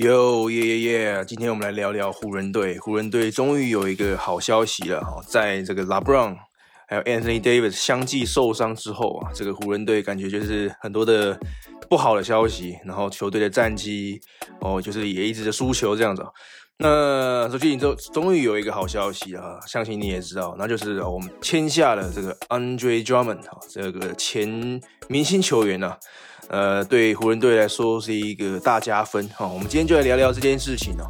哟耶耶耶！今天我们来聊聊湖人队。湖人队终于有一个好消息了哈，在这个拉布朗还有 Anthony Davis 相继受伤之后啊，这个湖人队感觉就是很多的不好的消息，然后球队的战绩哦，就是也一直在输球这样子。那最近终终于有一个好消息啊，相信你也知道，那就是我们签下了这个 Andre Drummond 哈，这个前明星球员呢。呃，对湖人队来说是一个大加分哈。我们今天就来聊聊这件事情哦。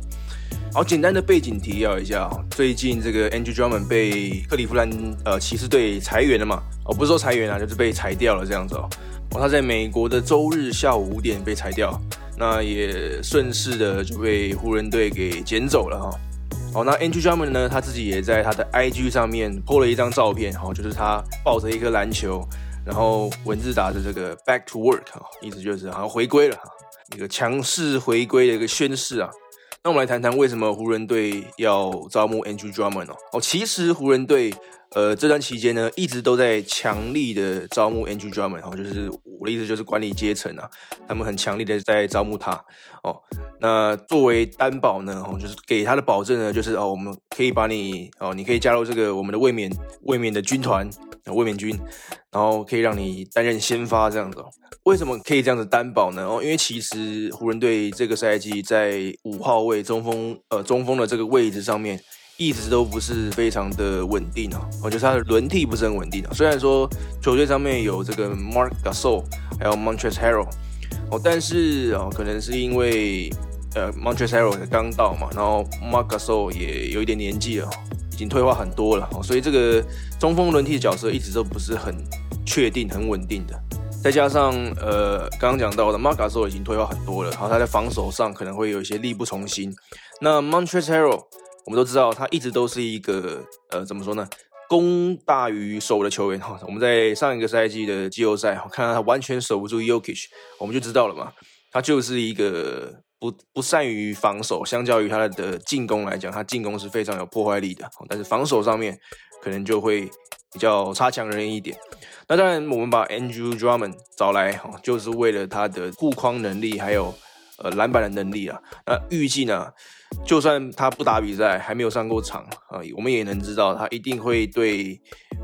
好，简单的背景提要一下最近这个 Andrew Drummond 被克利夫兰呃骑士队裁员了嘛？哦，不是说裁员啊，就是被裁掉了这样子哦。哦，他在美国的周日下午五点被裁掉，那也顺势的就被湖人队给捡走了哈。好，那 Andrew Drummond 呢，他自己也在他的 IG 上面 po 了一张照片，哈，就是他抱着一颗篮球。然后文字打着这个 back to work 哈，意思就是好像回归了哈，一个强势回归的一个宣誓啊。那我们来谈谈为什么湖人队要招募 Andrew Drummond 哦。哦，其实湖人队呃这段期间呢，一直都在强力的招募 Andrew Drummond 哦，就是我的意思就是管理阶层啊，他们很强力的在招募他哦。那作为担保呢，哦，就是给他的保证呢，就是哦，我们可以把你哦，你可以加入这个我们的卫冕卫冕的军团。卫冕军，然后可以让你担任先发这样子。哦为什么可以这样子担保呢？哦，因为其实湖人队这个赛季在五号位中锋，呃，中锋的这个位置上面，一直都不是非常的稳定哦。我觉得他的轮替不是很稳定啊。虽然说球队上面有这个 Mark Gasol，还有 Montrezl Harrell，哦，但是哦，可能是因为呃 Montrezl Harrell 刚到嘛，然后 Mark Gasol 也有一点年纪了。已经退化很多了，所以这个中锋轮替的角色一直都不是很确定、很稳定的。再加上呃，刚刚讲到的 m a r c a s 已经退化很多了，然后他在防守上可能会有一些力不从心。那 Montrezl Harrell 我们都知道，他一直都是一个呃，怎么说呢，攻大于守的球员哈。我们在上一个赛季的季后赛看到他完全守不住 Yokish，我们就知道了嘛，他就是一个。不不善于防守，相较于他的进攻来讲，他进攻是非常有破坏力的，但是防守上面可能就会比较差强人意一点。那当然，我们把 Andrew Drummond 找来，哈，就是为了他的护框能力，还有呃篮板的能力啊。那预计呢，就算他不打比赛，还没有上过场啊，我们也能知道他一定会对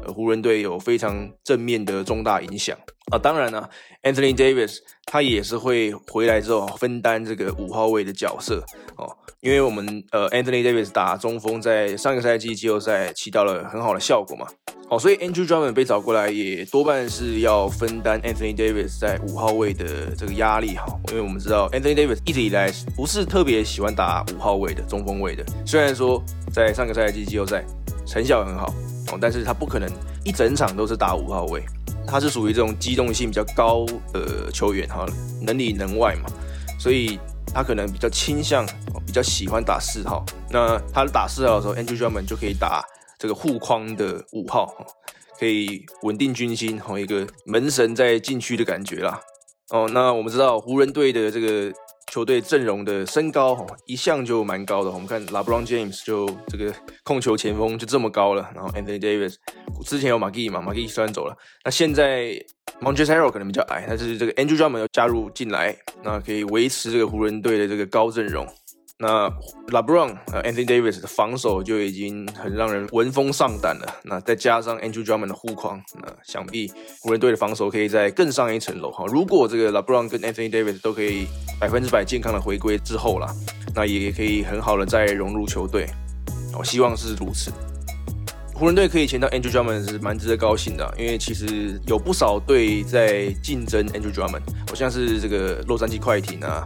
湖人队有非常正面的重大影响。啊，当然了，Anthony Davis 他也是会回来之后分担这个五号位的角色哦，因为我们呃 Anthony Davis 打中锋在上个赛季季后赛起到了很好的效果嘛，哦，所以 Andrew Drummond 被找过来也多半是要分担 Anthony Davis 在五号位的这个压力哈，因为我们知道 Anthony Davis 一直以来不是特别喜欢打五号位的中锋位的，虽然说在上个赛季季后赛成效很好哦，但是他不可能一整场都是打五号位。他是属于这种机动性比较高的球员哈，能里能外嘛，所以他可能比较倾向，比较喜欢打四号。那他打四号的时候，Andrew Drummond 就可以打这个护框的五号，可以稳定军心，哈，一个门神在禁区的感觉啦。哦，那我们知道湖人队的这个。球队阵容的身高哈一向就蛮高的，我们看 LeBron James 就这个控球前锋就这么高了，然后 Anthony Davis 之前有 McGee 嘛，McGee 虽然走了，那现在 Montez Harold 可能比较矮，但是这个 Andrew Drummond 要加入进来，那可以维持这个湖人队的这个高阵容。那 LeBron 呃 Anthony Davis 的防守就已经很让人闻风丧胆了。那再加上 Andrew Drummond 的护框，那想必湖人队的防守可以再更上一层楼哈。如果这个 LeBron 跟 Anthony Davis 都可以百分之百健康的回归之后啦，那也可以很好的再融入球队。我希望是如此。湖人队可以签到 Andrew Drummond 是蛮值得高兴的，因为其实有不少队在竞争 Andrew Drummond，好像是这个洛杉矶快艇啊，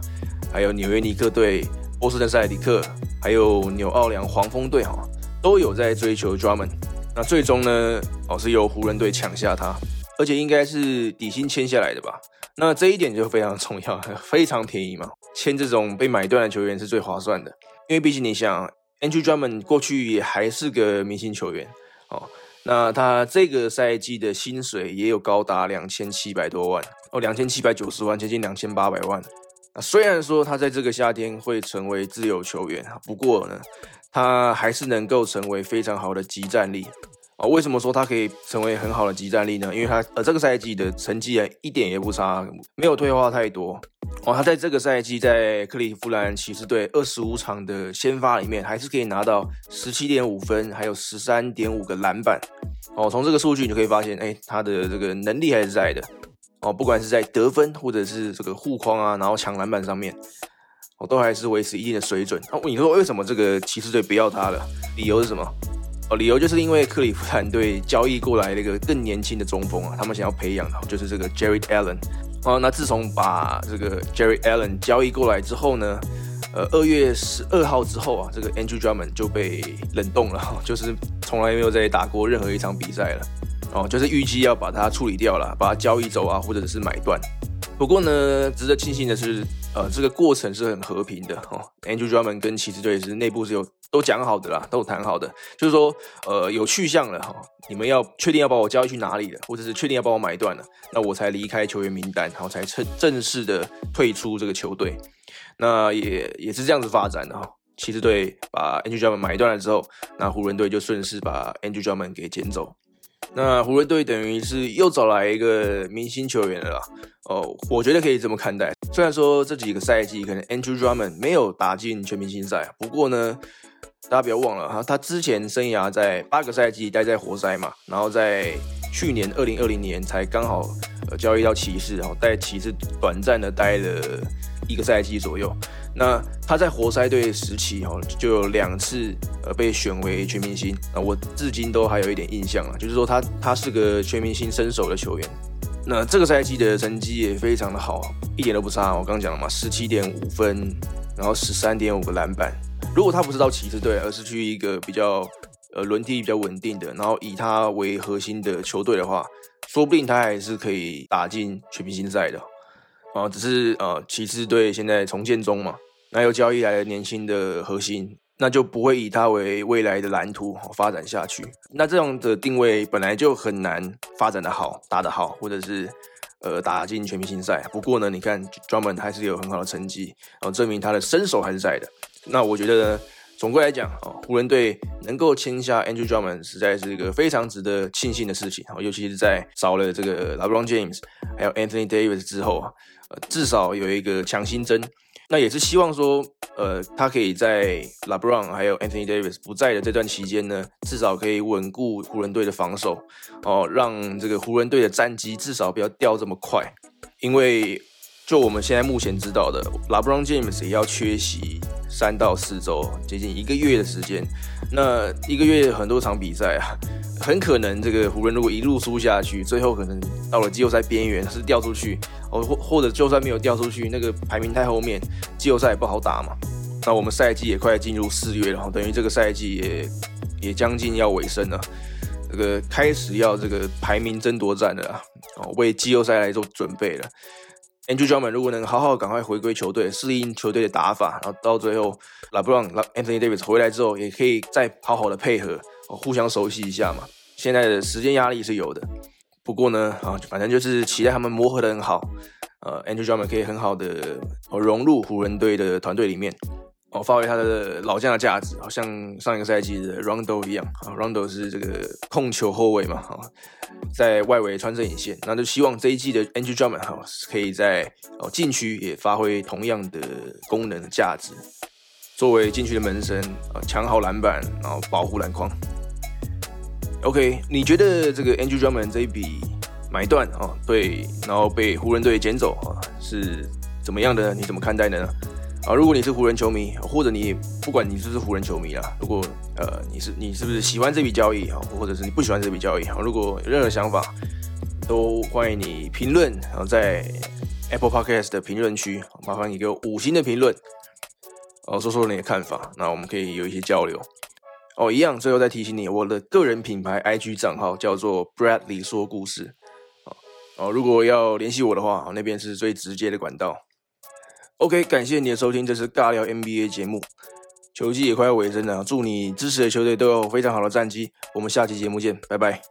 还有纽约尼克队。波士顿塞迪克还有纽奥良黄蜂队哈都有在追求 Drummond，那最终呢哦是由湖人队抢下他，而且应该是底薪签下来的吧？那这一点就非常重要，非常便宜嘛，签这种被买断的球员是最划算的，因为毕竟你想，Andrew Drummond 过去也还是个明星球员哦，那他这个赛季的薪水也有高达两千七百多万哦，两千七百九十万，接近两千八百万。那虽然说他在这个夏天会成为自由球员，不过呢，他还是能够成为非常好的集战力啊。为什么说他可以成为很好的集战力呢？因为他呃这个赛季的成绩啊一点也不差，没有退化太多。哦，他在这个赛季在克利夫兰骑士队二十五场的先发里面，还是可以拿到十七点五分，还有十三点五个篮板。哦，从这个数据你就可以发现，哎，他的这个能力还是在的。哦，不管是在得分或者是这个护框啊，然后抢篮板上面，哦，都还是维持一定的水准。那你说为什么这个骑士队不要他了？理由是什么？哦，理由就是因为克利夫兰队交易过来了一个更年轻的中锋啊，他们想要培养的，就是这个 Jerry Allen。哦，那自从把这个 Jerry Allen 交易过来之后呢，呃，二月十二号之后啊，这个 Andrew Drummond 就被冷冻了，就是从来没有再打过任何一场比赛了。哦，就是预计要把它处理掉了，把它交易走啊，或者是买断。不过呢，值得庆幸的是，呃，这个过程是很和平的。哦，Andrew Drummond 跟骑士队是内部是有都讲好的啦，都有谈好的，就是说，呃，有去向了哈。你们要确定要把我交易去哪里了，或者是确定要把我买断了，那我才离开球员名单，然后才正正式的退出这个球队。那也也是这样子发展的哈。骑士队把 Andrew Drummond 买断了之后，那湖人队就顺势把 Andrew Drummond 给捡走。那湖人队等于是又找来一个明星球员了啦。哦，我觉得可以这么看待。虽然说这几个赛季可能 Andrew Drummond 没有打进全明星赛，不过呢。大家不要忘了哈，他之前生涯在八个赛季待在活塞嘛，然后在去年二零二零年才刚好呃交易到骑士，然后在骑士短暂的待了一个赛季左右。那他在活塞队时期哈就有两次呃被选为全明星啊，我至今都还有一点印象啊，就是说他他是个全明星身手的球员。那这个赛季的成绩也非常的好，一点都不差。我刚讲了嘛，十七点五分，然后十三点五个篮板。如果他不是到骑士队，而是去一个比较呃轮替比较稳定的，然后以他为核心的球队的话，说不定他还是可以打进全明星赛的啊。只是呃骑士队现在重建中嘛，那又交易来了年轻的核心，那就不会以他为未来的蓝图发展下去。那这样的定位本来就很难发展的好，打得好，或者是呃打进全明星赛。不过呢，你看专门还是有很好的成绩，然后证明他的身手还是在的。那我觉得呢，总归来讲啊，湖人队能够签下 Andrew Drummond，实在是一个非常值得庆幸的事情啊。尤其是在少了这个 LeBron James 还有 Anthony Davis 之后啊，呃，至少有一个强心针。那也是希望说，呃，他可以在 LeBron 还有 Anthony Davis 不在的这段期间呢，至少可以稳固湖人队的防守哦，让这个湖人队的战绩至少不要掉这么快，因为。就我们现在目前知道的，LeBron James 也要缺席三到四周，接近一个月的时间。那一个月很多场比赛啊，很可能这个湖人如果一路输下去，最后可能到了季后赛边缘是掉出去，哦或或者就算没有掉出去，那个排名太后面，季后赛也不好打嘛。那我们赛季也快进入四月了，等于这个赛季也也将近要尾声了，这个开始要这个排名争夺战了啊，为季后赛来做准备了。Andrew Drummond 如果能好好赶快回归球队，适应球队的打法，然后到最后，LeBron、Anthony Davis 回来之后，也可以再好好的配合，互相熟悉一下嘛。现在的时间压力是有的，不过呢，啊，反正就是期待他们磨合的很好，呃，Andrew Drummond 可以很好的融入湖人队的团队里面。哦，发挥他的老将的价值，好像上一个赛季的 Rondo 一样啊，Rondo 是这个控球后卫嘛，哈，在外围穿针引线，那就希望这一季的 Andrew Drummond 哈，可以在哦禁区也发挥同样的功能价值，作为禁区的门神啊，抢好篮板，然后保护篮筐。OK，你觉得这个 Andrew Drummond 这一笔买断啊，对，然后被湖人队捡走啊，是怎么样的？你怎么看待呢？啊，如果你是湖人球迷，或者你不管你是不是湖人球迷啦，如果呃你是你是不是喜欢这笔交易啊，或者是你不喜欢这笔交易啊，如果有任何想法，都欢迎你评论，然后在 Apple Podcast 的评论区，麻烦你给我五星的评论，哦，说说你的看法，那我们可以有一些交流。哦，一样，最后再提醒你，我的个人品牌 IG 账号叫做 Bradley 说故事，哦，如果要联系我的话，那边是最直接的管道。OK，感谢你的收听，这是尬聊 NBA 节目。球季也快要尾声了，祝你支持的球队都有非常好的战绩。我们下期节目见，拜拜。